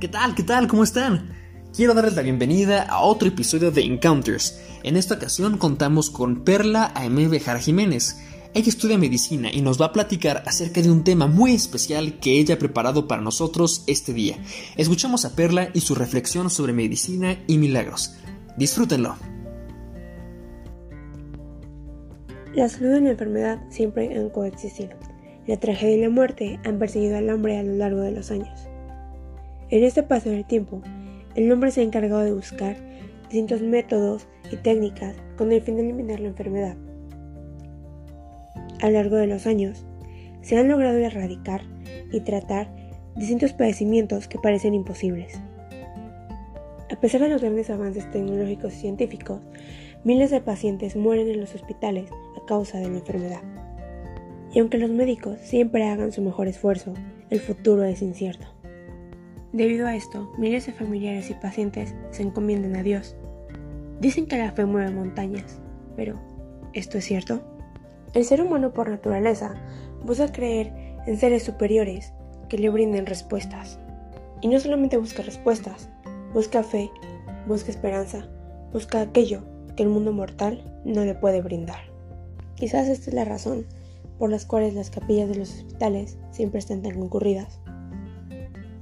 ¿Qué tal? ¿Qué tal? ¿Cómo están? Quiero darles la bienvenida a otro episodio de Encounters. En esta ocasión contamos con Perla A.M. Bejar Jiménez. Ella estudia medicina y nos va a platicar acerca de un tema muy especial que ella ha preparado para nosotros este día. Escuchamos a Perla y su reflexión sobre medicina y milagros. Disfrútenlo. La salud y la enfermedad siempre han coexistido. La tragedia y la muerte han perseguido al hombre a lo largo de los años. En este paso del tiempo, el hombre se ha encargado de buscar distintos métodos y técnicas con el fin de eliminar la enfermedad. A lo largo de los años, se han logrado erradicar y tratar distintos padecimientos que parecen imposibles. A pesar de los grandes avances tecnológicos y científicos, miles de pacientes mueren en los hospitales a causa de la enfermedad. Y aunque los médicos siempre hagan su mejor esfuerzo, el futuro es incierto. Debido a esto, miles de familiares y pacientes se encomiendan a Dios. Dicen que la fe mueve montañas, pero ¿esto es cierto? El ser humano por naturaleza busca creer en seres superiores que le brinden respuestas. Y no solamente busca respuestas, busca fe, busca esperanza, busca aquello que el mundo mortal no le puede brindar. Quizás esta es la razón por las cuales las capillas de los hospitales siempre están tan concurridas.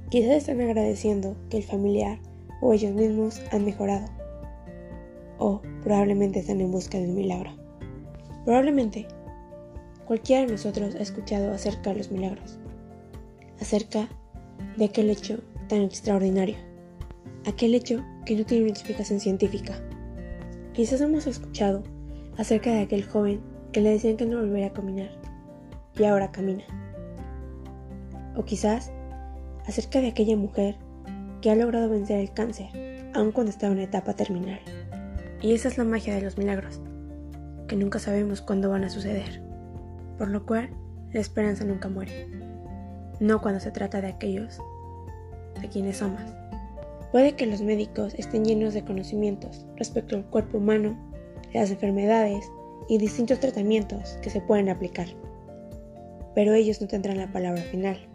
Quizás están agradeciendo que el familiar o ellos mismos han mejorado. O probablemente están en busca de un milagro. Probablemente cualquiera de nosotros ha escuchado acerca de los milagros. Acerca de aquel hecho tan extraordinario. Aquel hecho que no tiene una explicación científica. Quizás hemos escuchado acerca de aquel joven que le decían que no volvería a caminar y ahora camina. O quizás acerca de aquella mujer que ha logrado vencer el cáncer, aun cuando está en una etapa terminal. Y esa es la magia de los milagros, que nunca sabemos cuándo van a suceder, por lo cual la esperanza nunca muere, no cuando se trata de aquellos de quienes amas. Puede que los médicos estén llenos de conocimientos respecto al cuerpo humano, las enfermedades y distintos tratamientos que se pueden aplicar, pero ellos no tendrán la palabra final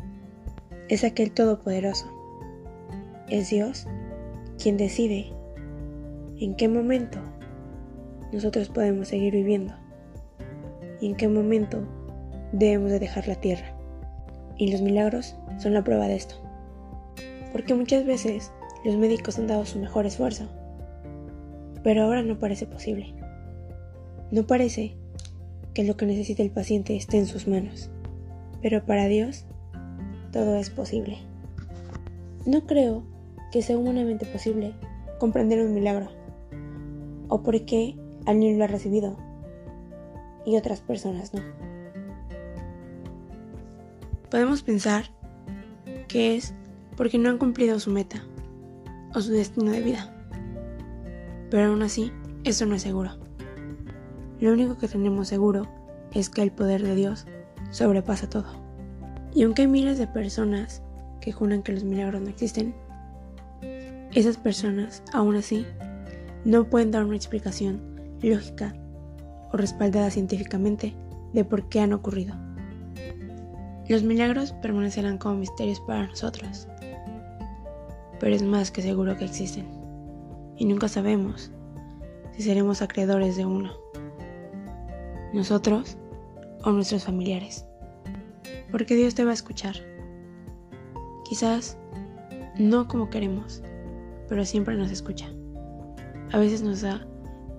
es aquel todopoderoso. Es Dios quien decide en qué momento nosotros podemos seguir viviendo y en qué momento debemos de dejar la tierra. Y los milagros son la prueba de esto. Porque muchas veces los médicos han dado su mejor esfuerzo, pero ahora no parece posible. No parece que lo que necesita el paciente esté en sus manos, pero para Dios todo es posible. No creo que sea humanamente posible comprender un milagro, o por qué alguien lo ha recibido y otras personas no. Podemos pensar que es porque no han cumplido su meta o su destino de vida, pero aún así eso no es seguro. Lo único que tenemos seguro es que el poder de Dios sobrepasa todo. Y aunque hay miles de personas que juran que los milagros no existen, esas personas, aún así, no pueden dar una explicación lógica o respaldada científicamente de por qué han ocurrido. Los milagros permanecerán como misterios para nosotros, pero es más que seguro que existen, y nunca sabemos si seremos acreedores de uno, nosotros o nuestros familiares porque Dios te va a escuchar. Quizás no como queremos, pero siempre nos escucha. A veces nos da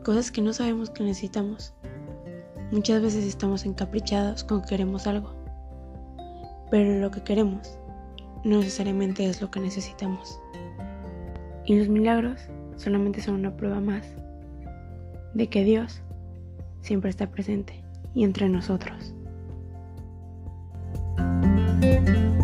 cosas que no sabemos que necesitamos. Muchas veces estamos encaprichados con que queremos algo, pero lo que queremos no necesariamente es lo que necesitamos. Y los milagros solamente son una prueba más de que Dios siempre está presente y entre nosotros. Música